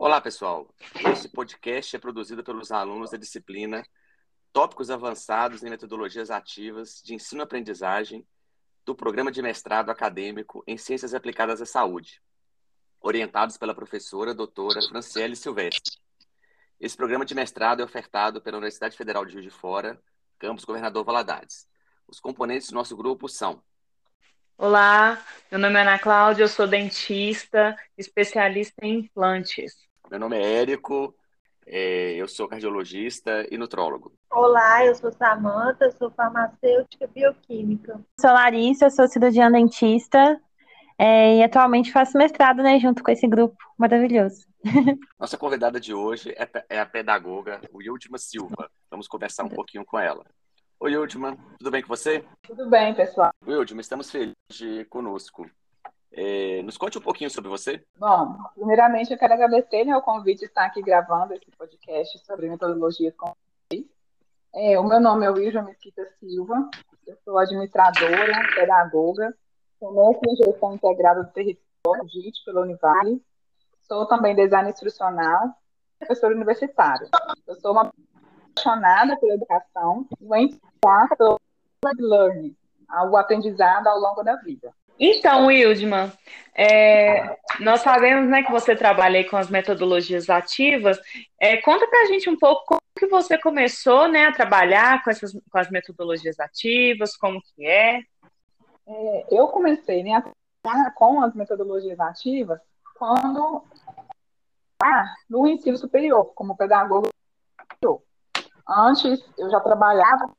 Olá, pessoal. Este podcast é produzido pelos alunos da disciplina Tópicos Avançados em Metodologias Ativas de Ensino-Aprendizagem do Programa de Mestrado Acadêmico em Ciências Aplicadas à Saúde, orientados pela professora doutora Franciele Silvestre. Esse programa de mestrado é ofertado pela Universidade Federal de Juiz de Fora, campus Governador Valadares. Os componentes do nosso grupo são Olá, meu nome é Ana Cláudia, eu sou dentista, especialista em implantes. Meu nome é Érico, é, eu sou cardiologista e nutrólogo. Olá, eu sou Samanta, sou farmacêutica bioquímica. Sou Larissa, sou cirurgiã dentista é, e atualmente faço mestrado né, junto com esse grupo maravilhoso. Nossa convidada de hoje é, é a pedagoga Wildma Silva. Vamos conversar um pouquinho com ela. Oi, Wildman, tudo bem com você? Tudo bem, pessoal. Wildman, estamos felizes de conosco. É, nos conte um pouquinho sobre você. Bom, primeiramente eu quero agradecer né, o convite de estar aqui gravando esse podcast sobre metodologias com é, O meu nome é Wilja Mesquita Silva, eu sou administradora, pedagoga, sou mestre em gestão integrada do território, JIT, pela Univale, sou também designer instrucional, professora universitária. Eu sou uma apaixonada pela educação e uma entusiasta pelo learning, o aprendizado ao longo da vida. Então, Wildman, é, nós sabemos né, que você trabalha com as metodologias ativas. É, conta para a gente um pouco como que você começou né, a trabalhar com, essas, com as metodologias ativas, como que é. é eu comecei né, com as metodologias ativas quando ah, no ensino superior, como pedagogo. Antes, eu já trabalhava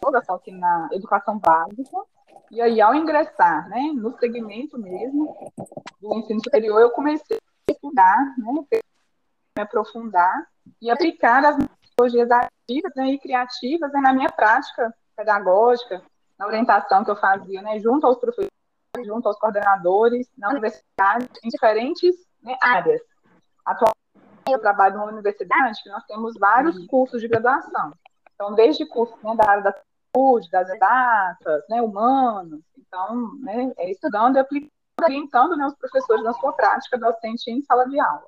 toda só que na educação básica, e aí, ao ingressar né, no segmento mesmo do ensino superior, eu comecei a estudar, né, me aprofundar e aplicar as metodologias ativas né, e criativas né, na minha prática pedagógica, na orientação que eu fazia né, junto aos professores, junto aos coordenadores, na universidade, em diferentes né, áreas. Atualmente, eu trabalho numa universidade que nós temos vários cursos de graduação. Então, desde cursos né, da área da saúde, das exatas, né, humanos. Então, né, é estudando e aplicando, orientando né, os professores na sua prática docente em sala de aula.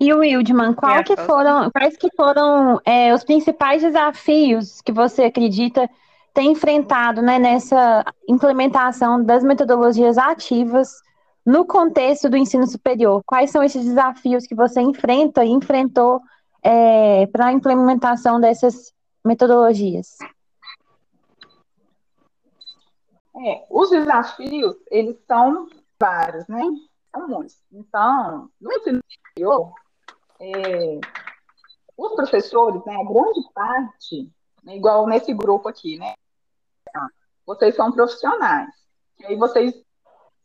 E o Wildman, qual que foram, quais que foram é, os principais desafios que você acredita ter enfrentado né, nessa implementação das metodologias ativas no contexto do ensino superior? Quais são esses desafios que você enfrenta e enfrentou é, para a implementação dessas metodologias? É, os desafios, eles são vários, né? São muitos. Então, no ensino superior, é, os professores, né, a grande parte, né, igual nesse grupo aqui, né? Vocês são profissionais. E aí vocês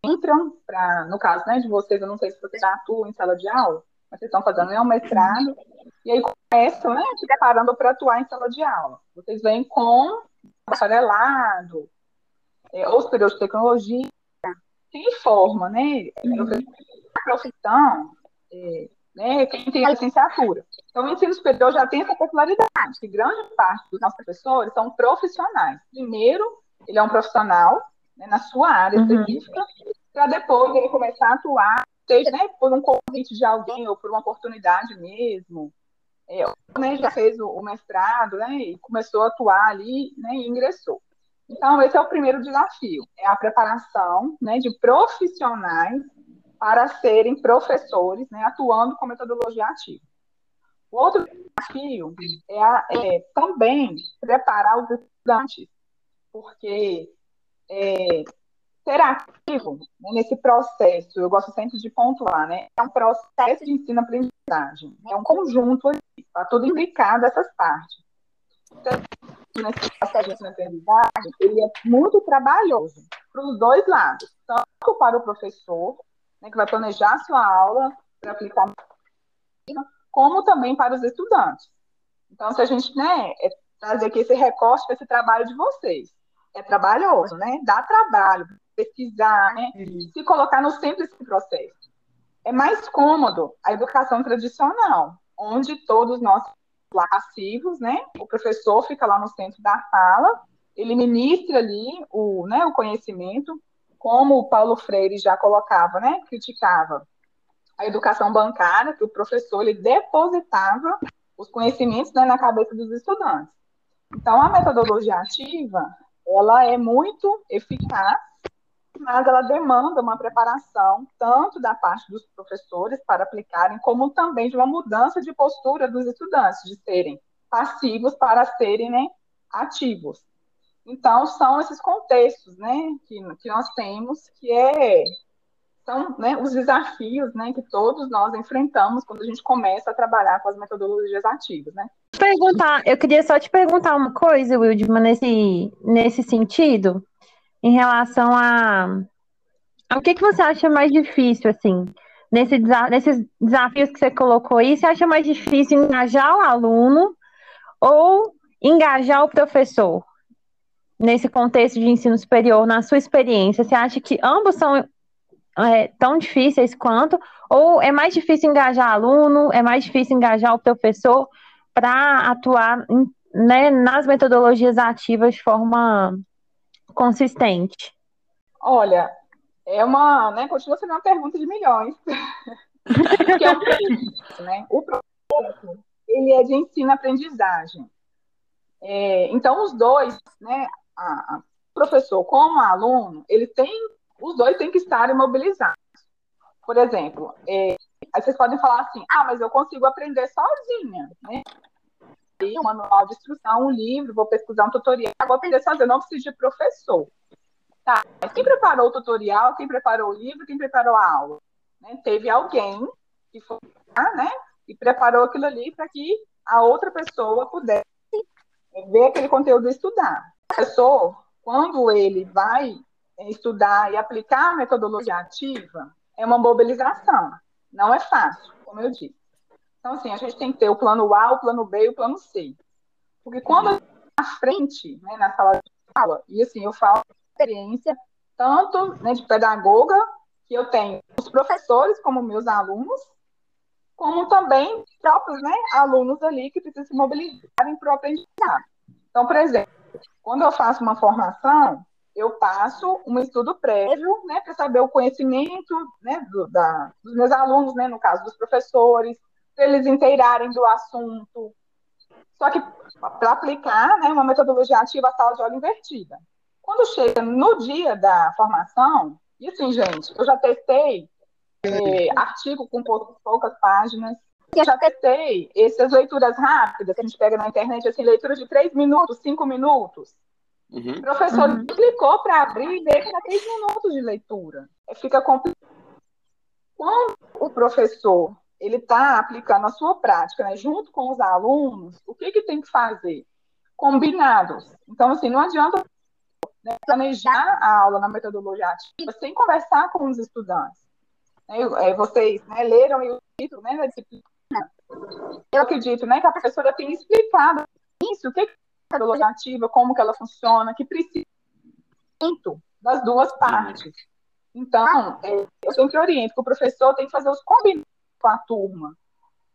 entram para, no caso, né, de vocês, eu não sei se vocês atuam em sala de aula, mas vocês estão fazendo né, um mestrado, e aí começam, né, se preparando para atuar em sala de aula. Vocês vêm com bacharelado, é, ou superior de tecnologia, quem forma, né? A profissão, é, né, quem tem a licenciatura. Então, o ensino superior já tem essa popularidade, que grande parte dos nossos professores são profissionais. Primeiro, ele é um profissional né, na sua área uhum. específica, para depois ele começar a atuar, seja né, por um convite de alguém ou por uma oportunidade mesmo. É, né, já fez o, o mestrado né, e começou a atuar ali né, e ingressou. Então, esse é o primeiro desafio, é a preparação né, de profissionais para serem professores, né, atuando com metodologia ativa. O outro desafio é, a, é também preparar os estudantes, porque é, ser ativo né, nesse processo, eu gosto sempre de pontuar, né, é um processo de ensino-aprendizagem, é um conjunto, está tudo implicado essas partes. Então, nesse processo de aprendizagem, ele é muito trabalhoso para os dois lados, tanto para o professor, né, que vai planejar sua aula para aplicar, como também para os estudantes. Então, se a gente né, é trazer aqui esse recorte para esse trabalho de vocês, é trabalhoso, né? Dá trabalho pesquisar, né? Se colocar no centro desse processo. É mais cômodo a educação tradicional, onde todos nós lá passivos, né? O professor fica lá no centro da sala, ele ministra ali o, né, o conhecimento, como o Paulo Freire já colocava, né? Criticava a educação bancária, que o professor ele depositava os conhecimentos né, na cabeça dos estudantes. Então, a metodologia ativa, ela é muito eficaz, mas ela demanda uma preparação tanto da parte dos professores para aplicarem, como também de uma mudança de postura dos estudantes, de serem passivos para serem né, ativos. Então, são esses contextos né, que, que nós temos, que é, são né, os desafios né, que todos nós enfrentamos quando a gente começa a trabalhar com as metodologias ativas. Né? Perguntar, eu queria só te perguntar uma coisa, Wildman, nesse, nesse sentido, em relação a. O que, que você acha mais difícil, assim, nesse, nesses desafios que você colocou aí? Você acha mais difícil engajar o aluno ou engajar o professor? nesse contexto de ensino superior, na sua experiência, você acha que ambos são é, tão difíceis quanto? Ou é mais difícil engajar aluno, é mais difícil engajar o professor para atuar né, nas metodologias ativas de forma consistente? Olha, é uma, né, continua sendo uma pergunta de milhões. Porque é um, né, o processo, ele é de ensino-aprendizagem. É, então, os dois, né, a, a professor como aluno, ele tem, os dois têm que estar imobilizados. Por exemplo, é, aí vocês podem falar assim, ah, mas eu consigo aprender sozinha, né? Um manual de instrução, um livro, vou pesquisar um tutorial, vou aprender sozinha, não preciso de professor. Tá, mas quem preparou o tutorial, quem preparou o livro, quem preparou a aula? Né? Teve alguém que foi, né, e preparou aquilo ali para que a outra pessoa pudesse ver aquele conteúdo e estudar professor, quando ele vai estudar e aplicar a metodologia ativa, é uma mobilização. Não é fácil, como eu disse. Então, assim, a gente tem que ter o plano A, o plano B e o plano C. Porque quando à frente, né, na sala de aula, e assim, eu falo experiência tanto né, de pedagoga, que eu tenho os professores como meus alunos, como também próprios né, alunos ali que precisam se mobilizarem para o aprendizado. Então, por exemplo, quando eu faço uma formação, eu passo um estudo prévio, né, para saber o conhecimento, né, do, da, dos meus alunos, né, no caso dos professores, eles inteirarem do assunto. Só que para aplicar, né, uma metodologia ativa à sala de aula invertida. Quando chega no dia da formação, e assim, gente, eu já testei é, artigo com poucas páginas, eu já testei essas leituras rápidas que a gente pega na internet, assim, leitura de três minutos, cinco minutos. Uhum. O professor uhum. clicou para abrir e era três minutos de leitura. Fica complicado. Quando o professor ele está aplicando a sua prática, né, junto com os alunos, o que, que tem que fazer? Combinados. Então, assim, não adianta né, planejar a aula na metodologia ativa sem conversar com os estudantes. É, vocês né, leram o título né, da disciplina eu acredito né, que a professora tenha explicado isso, o que é a metodologia ativa, como que ela funciona, que precisa das duas partes. Então, é, eu sempre oriento que o professor tem que fazer os combinados com a turma.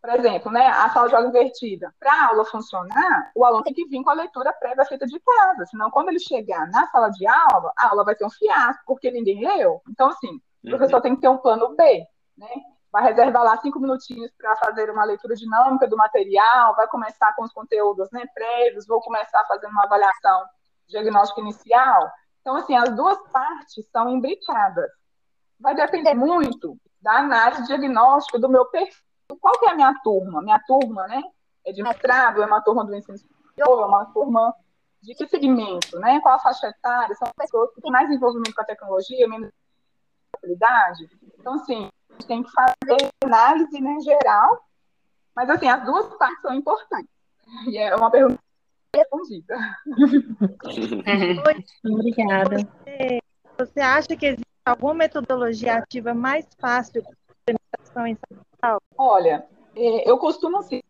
Por exemplo, né, a sala de aula invertida. Para a aula funcionar, o aluno tem que vir com a leitura prévia feita de casa, senão quando ele chegar na sala de aula, a aula vai ser um fiasco, porque ninguém leu. Então, assim, o professor uhum. tem que ter um plano B, né? vai reservar lá cinco minutinhos para fazer uma leitura dinâmica do material, vai começar com os conteúdos né, prévios, vou começar fazendo uma avaliação diagnóstica inicial. Então, assim, as duas partes são imbricadas. Vai depender muito da análise diagnóstica do meu perfil. Qual que é a minha turma? Minha turma, né? É de mestrado, é uma turma do ensino superior, é uma turma de que segmento, né? Qual a faixa etária? São pessoas que têm mais envolvimento com a tecnologia, menos habilidade. Então, assim, gente tem que fazer análise né, geral, mas assim, as duas partes são importantes. E é uma pergunta respondida. Obrigada. Você, você acha que existe alguma metodologia ativa mais fácil para implementação em São Olha, é, eu costumo dizer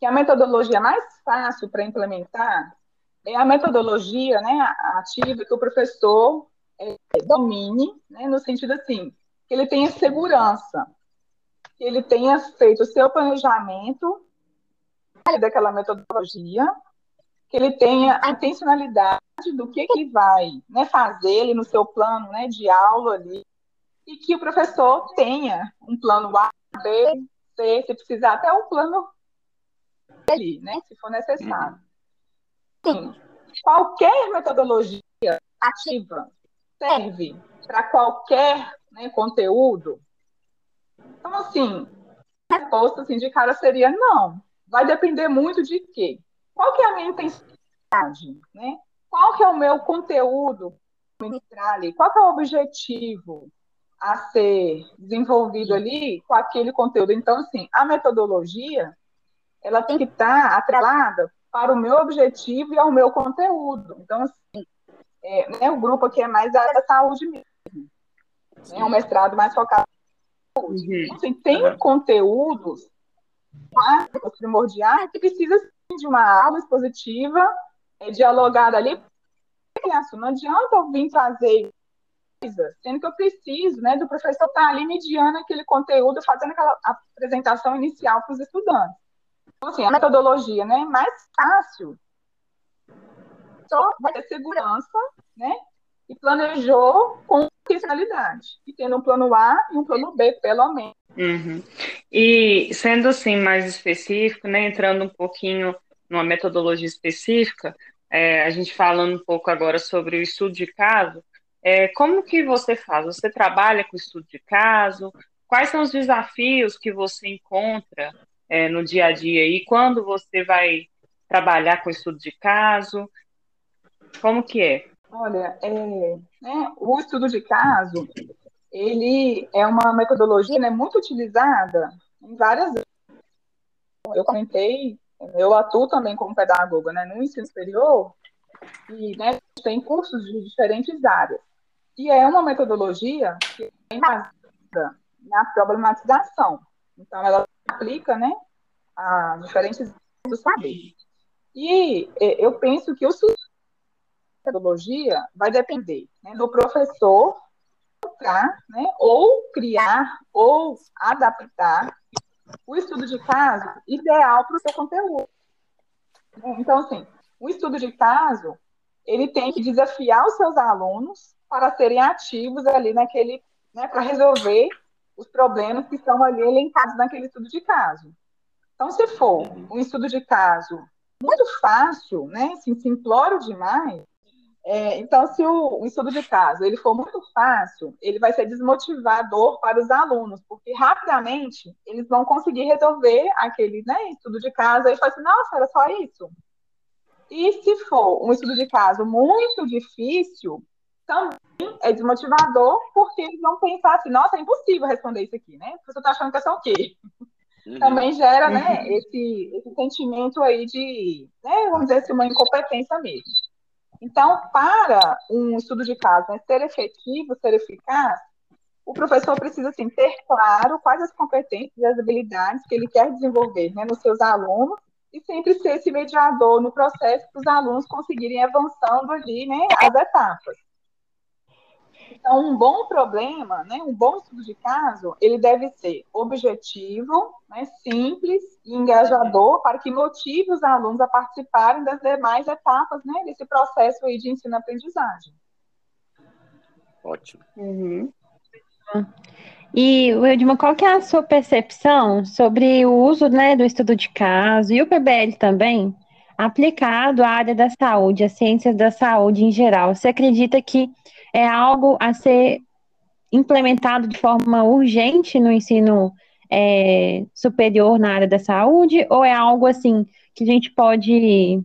que a metodologia mais fácil para implementar é a metodologia né, ativa que o professor é, domine, né, no sentido assim, que ele tenha segurança, que ele tenha feito o seu planejamento daquela metodologia, que ele tenha a intencionalidade do que, que ele vai né, fazer ele no seu plano né, de aula ali, e que o professor tenha um plano A, B, C, se precisar até um plano ali, né, se for necessário. Sim, qualquer metodologia ativa serve para qualquer né, conteúdo. Então, assim, a resposta assim, de cara seria não. Vai depender muito de quê? Qual que é a minha intensidade, né? Qual que é o meu conteúdo ali? Qual que é o objetivo a ser desenvolvido ali com aquele conteúdo? Então, assim, a metodologia, ela tem que estar atrelada para o meu objetivo e ao meu conteúdo. Então, assim, é, né, o grupo aqui é mais da, saúde mesmo. Né, é um mestrado mais focado na saúde. Uhum. Então, assim, tem conteúdos primordiais que precisam de uma aula expositiva é, dialogada ali. Não adianta eu vir trazer coisa, sendo que eu preciso né, do professor estar ali mediando aquele conteúdo, fazendo aquela apresentação inicial para os estudantes. Então, assim, a metodologia né, mais fácil só vai ter segurança, né? E planejou com intencionalidade. E tendo um plano A e um plano B, pelo menos. Uhum. E sendo assim mais específico, né, entrando um pouquinho numa metodologia específica, é, a gente falando um pouco agora sobre o estudo de caso, é, como que você faz? Você trabalha com estudo de caso? Quais são os desafios que você encontra é, no dia a dia e quando você vai trabalhar com estudo de caso? Como que é? Olha, é, né, o estudo de caso, ele é uma metodologia né, muito utilizada em várias eu comentei, eu atuo também como pedagoga né, no ensino superior e né, tem cursos de diferentes áreas. E é uma metodologia que é baseada na problematização. Então, ela aplica né, a diferentes do saber. E eu penso que o metodologia vai depender né, do professor né, ou criar, ou adaptar o estudo de caso ideal para o seu conteúdo. Então, assim, o estudo de caso, ele tem que desafiar os seus alunos para serem ativos ali naquele, né, para resolver os problemas que estão ali elencados naquele estudo de caso. Então, se for um estudo de caso muito fácil, né, assim, simplório demais, é, então, se o, o, estudo de caso ele for muito fácil, ele vai ser desmotivador para os alunos, porque rapidamente eles vão conseguir resolver aquele né, estudo de caso e falar assim, nossa, era só isso. E se for um estudo de caso muito difícil, também é desmotivador, porque eles vão pensar assim, nossa, é impossível responder isso aqui, né? Você está achando que é só o quê? Uhum. Também gera, né, uhum. esse, esse sentimento aí de, né, vamos dizer assim, uma incompetência mesmo. Então, para um estudo de caso né, ser efetivo, ser eficaz, o professor precisa assim, ter claro quais as competências e as habilidades que ele quer desenvolver né, nos seus alunos e sempre ser esse mediador no processo para os alunos conseguirem avançando ali né, as etapas. Então, um bom problema, né, um bom estudo de caso, ele deve ser objetivo, né, simples e engajador para que motive os alunos a participarem das demais etapas né, desse processo aí de ensino-aprendizagem. Ótimo. Uhum. E, Edmond, qual que é a sua percepção sobre o uso né, do estudo de caso e o PBL também, aplicado à área da saúde, às ciências da saúde em geral? Você acredita que é algo a ser implementado de forma urgente no ensino é, superior na área da saúde, ou é algo assim que a gente pode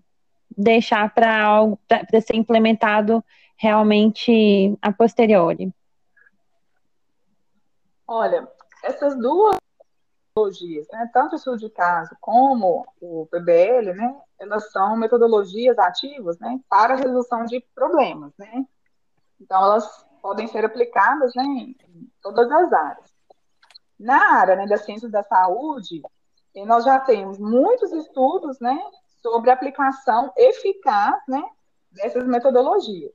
deixar para algo para ser implementado realmente a posteriori? Olha, essas duas metodologias, né, tanto o estudo de caso como o PBL, né, elas são metodologias ativas, né, para a resolução de problemas, né, então, elas podem ser aplicadas né, em todas as áreas. Na área né, das ciências da saúde, nós já temos muitos estudos né, sobre a aplicação eficaz né, dessas metodologias.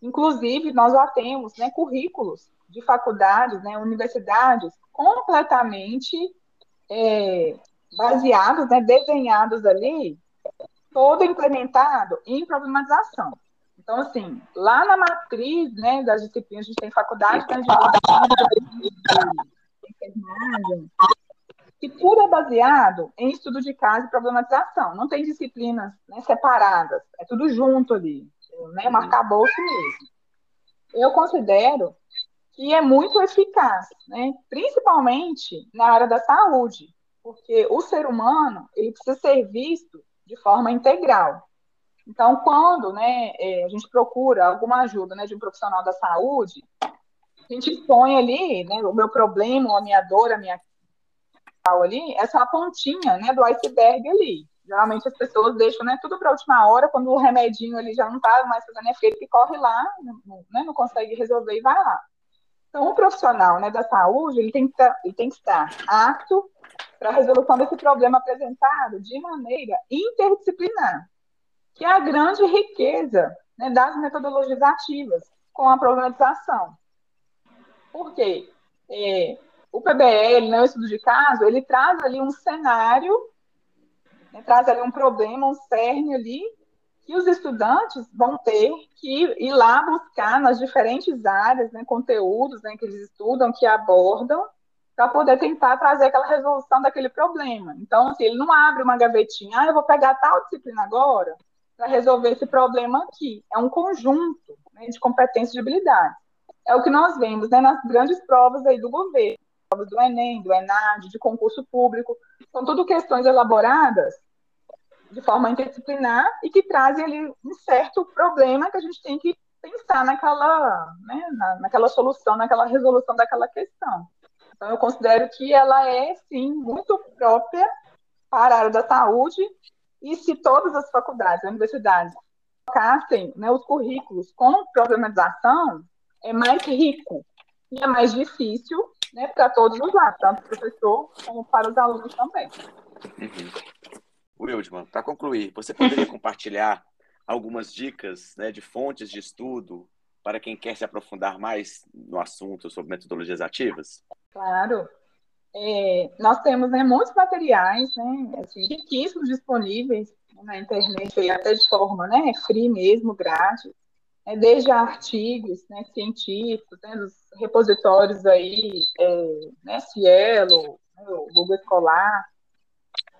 Inclusive, nós já temos né, currículos de faculdades, né, universidades completamente é, baseados, né, desenhados ali, todo implementado em problematização. Então, assim, lá na matriz né, das disciplinas, a gente tem faculdade de enfermagem, que tudo é baseado em estudo de caso e problematização. Não tem disciplinas né, separadas, é tudo junto ali, né, um arcabouço mesmo. Eu considero que é muito eficaz, né, principalmente na área da saúde, porque o ser humano ele precisa ser visto de forma integral. Então, quando né, é, a gente procura alguma ajuda né, de um profissional da saúde, a gente põe ali né, o meu problema, a minha dor, a minha ali, essa é uma pontinha né, do iceberg ali. Geralmente as pessoas deixam né, tudo para a última hora, quando o remedinho ali já não está mais fazendo efeito, que corre lá, né, não consegue resolver e vai lá. Então, o profissional né, da saúde ele tem, que estar, ele tem que estar apto para a resolução desse problema apresentado de maneira interdisciplinar que é a grande riqueza né, das metodologias ativas com a problematização. Por quê? É, o PBL, né, o estudo de caso, ele traz ali um cenário, né, traz ali um problema, um cerne ali, que os estudantes vão ter que ir lá buscar nas diferentes áreas, né, conteúdos né, que eles estudam, que abordam, para poder tentar trazer aquela resolução daquele problema. Então, assim, ele não abre uma gavetinha, ah, eu vou pegar tal disciplina agora, para resolver esse problema aqui. É um conjunto né, de competências e habilidades. É o que nós vemos né, nas grandes provas aí do governo, provas do Enem, do Enad, de concurso público. São tudo questões elaboradas de forma interdisciplinar e que trazem ali um certo problema que a gente tem que pensar naquela, né, na, naquela solução, naquela resolução daquela questão. Então, eu considero que ela é, sim, muito própria para a área da saúde e se todas as faculdades, universidades, colocassem né, os currículos com problematização, é mais rico e é mais difícil né, para todos os lados, tanto para o professor como para os alunos também. Uhum. Wildman, para concluir, você poderia compartilhar algumas dicas né, de fontes de estudo para quem quer se aprofundar mais no assunto sobre metodologias ativas? Claro. É, nós temos né, muitos materiais, né, assim, riquíssimos disponíveis na internet, até de forma né, free mesmo, grátis, né, desde artigos né, científicos, né, dos repositórios aí, é, né, Cielo, né, Google Escolar,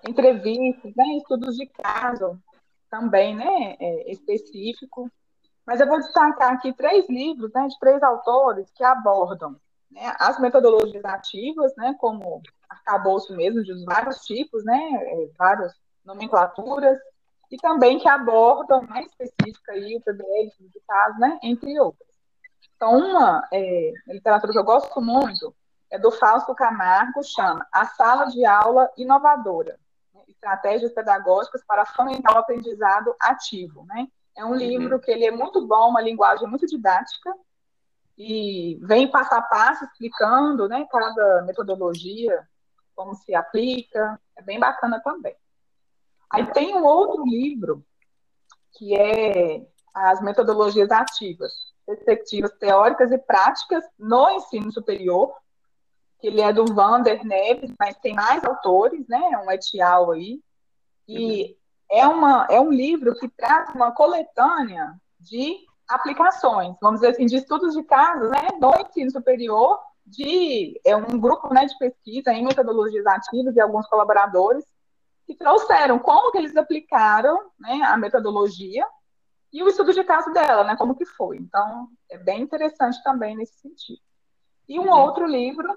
entrevistas, né, estudos de caso também, né, é, específico. Mas eu vou destacar aqui três livros, né, de três autores que abordam né, as metodologias ativas, né, como arcabouço mesmo de vários tipos, né, é, várias nomenclaturas, e também que abordam mais específica aí o PBL, de caso, né, entre outras. Então, uma é, literatura que eu gosto muito é do Fausto Camargo, chama A Sala de Aula Inovadora, né, Estratégias Pedagógicas para Fomentar o Aprendizado Ativo, né? É um livro uhum. que ele é muito bom, uma linguagem muito didática, e vem passo a passo explicando né, cada metodologia, como se aplica, é bem bacana também. Aí tem um outro livro, que é as metodologias ativas, perspectivas teóricas e práticas no ensino superior, que ele é do Vander Neves, mas tem mais autores, né, é um etial aí, e é, uma, é um livro que traz uma coletânea de aplicações, vamos dizer assim, de estudos de casos, né, do ensino superior, de é um grupo né, de pesquisa em metodologias ativas e alguns colaboradores que trouxeram como que eles aplicaram né, a metodologia e o estudo de caso dela, né, como que foi. Então, é bem interessante também nesse sentido. E um uhum. outro livro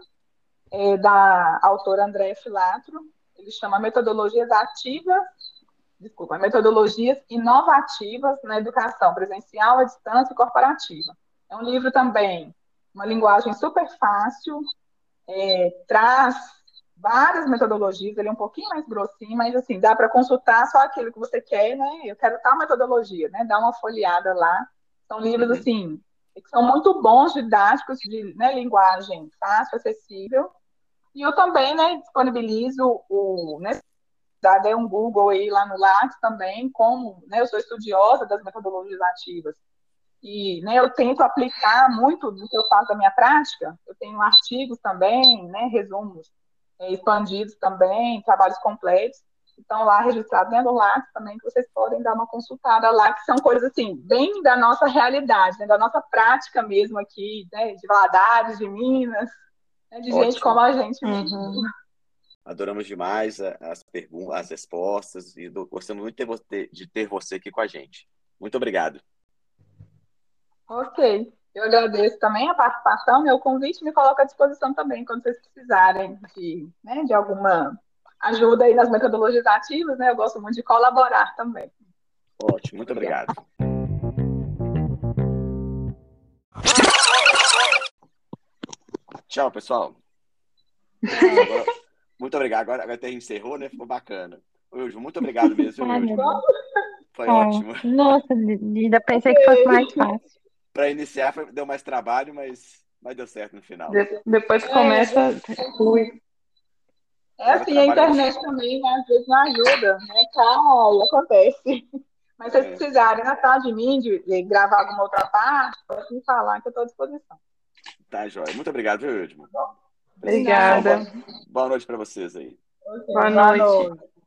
é, da autora Andréa Filatro, ele chama Metodologias Ativas desculpa, metodologias inovativas na educação presencial, à distância e corporativa. É um livro também, uma linguagem super fácil, é, traz várias metodologias, ele é um pouquinho mais grossinho, mas assim, dá para consultar só aquilo que você quer, né? Eu quero tal metodologia, né? Dá uma folheada lá. São livros, uhum. assim, que são muito bons, didáticos, de né, linguagem fácil, acessível. E eu também, né, disponibilizo o, nesse dá um Google aí lá no Lattes também, como né, eu sou estudiosa das metodologias ativas e né, eu tento aplicar muito do que eu faço da minha prática. Eu tenho artigos também, né, resumos é, expandidos também, trabalhos completos. estão lá registrados dentro do LACS também, que vocês podem dar uma consultada lá, que são coisas assim, bem da nossa realidade, né, da nossa prática mesmo aqui, né, de Valadares, de Minas, né, de Ótimo. gente como a gente mesmo. Uhum. Adoramos demais as perguntas, as respostas e gostamos muito de ter, de ter você aqui com a gente. Muito obrigado. Ok. Eu agradeço também a participação, meu convite me coloca à disposição também quando vocês precisarem de, né, de alguma ajuda aí nas metodologias ativas, né? Eu gosto muito de colaborar também. Ótimo, muito obrigado. Tchau, pessoal. Agora, muito obrigado. Agora, agora até encerrou, né? Ficou bacana. Wilson, muito obrigado mesmo. Foi oh, ótimo. Nossa, ainda pensei que fosse mais fácil. Para iniciar foi, deu mais trabalho, mas, mas deu certo no final. De, depois começa, é, flui. É assim, a internet também, né, às vezes não ajuda, né? Cai, acontece. Mas se vocês é. precisarem na sala de mim, de, de, gravar alguma outra parte, pode me falar que eu estou à disposição. Tá, Joia. Muito obrigado, viu, Edmo? Obrigada. Boa, boa noite para vocês aí. Okay, boa, noite. Boa noite.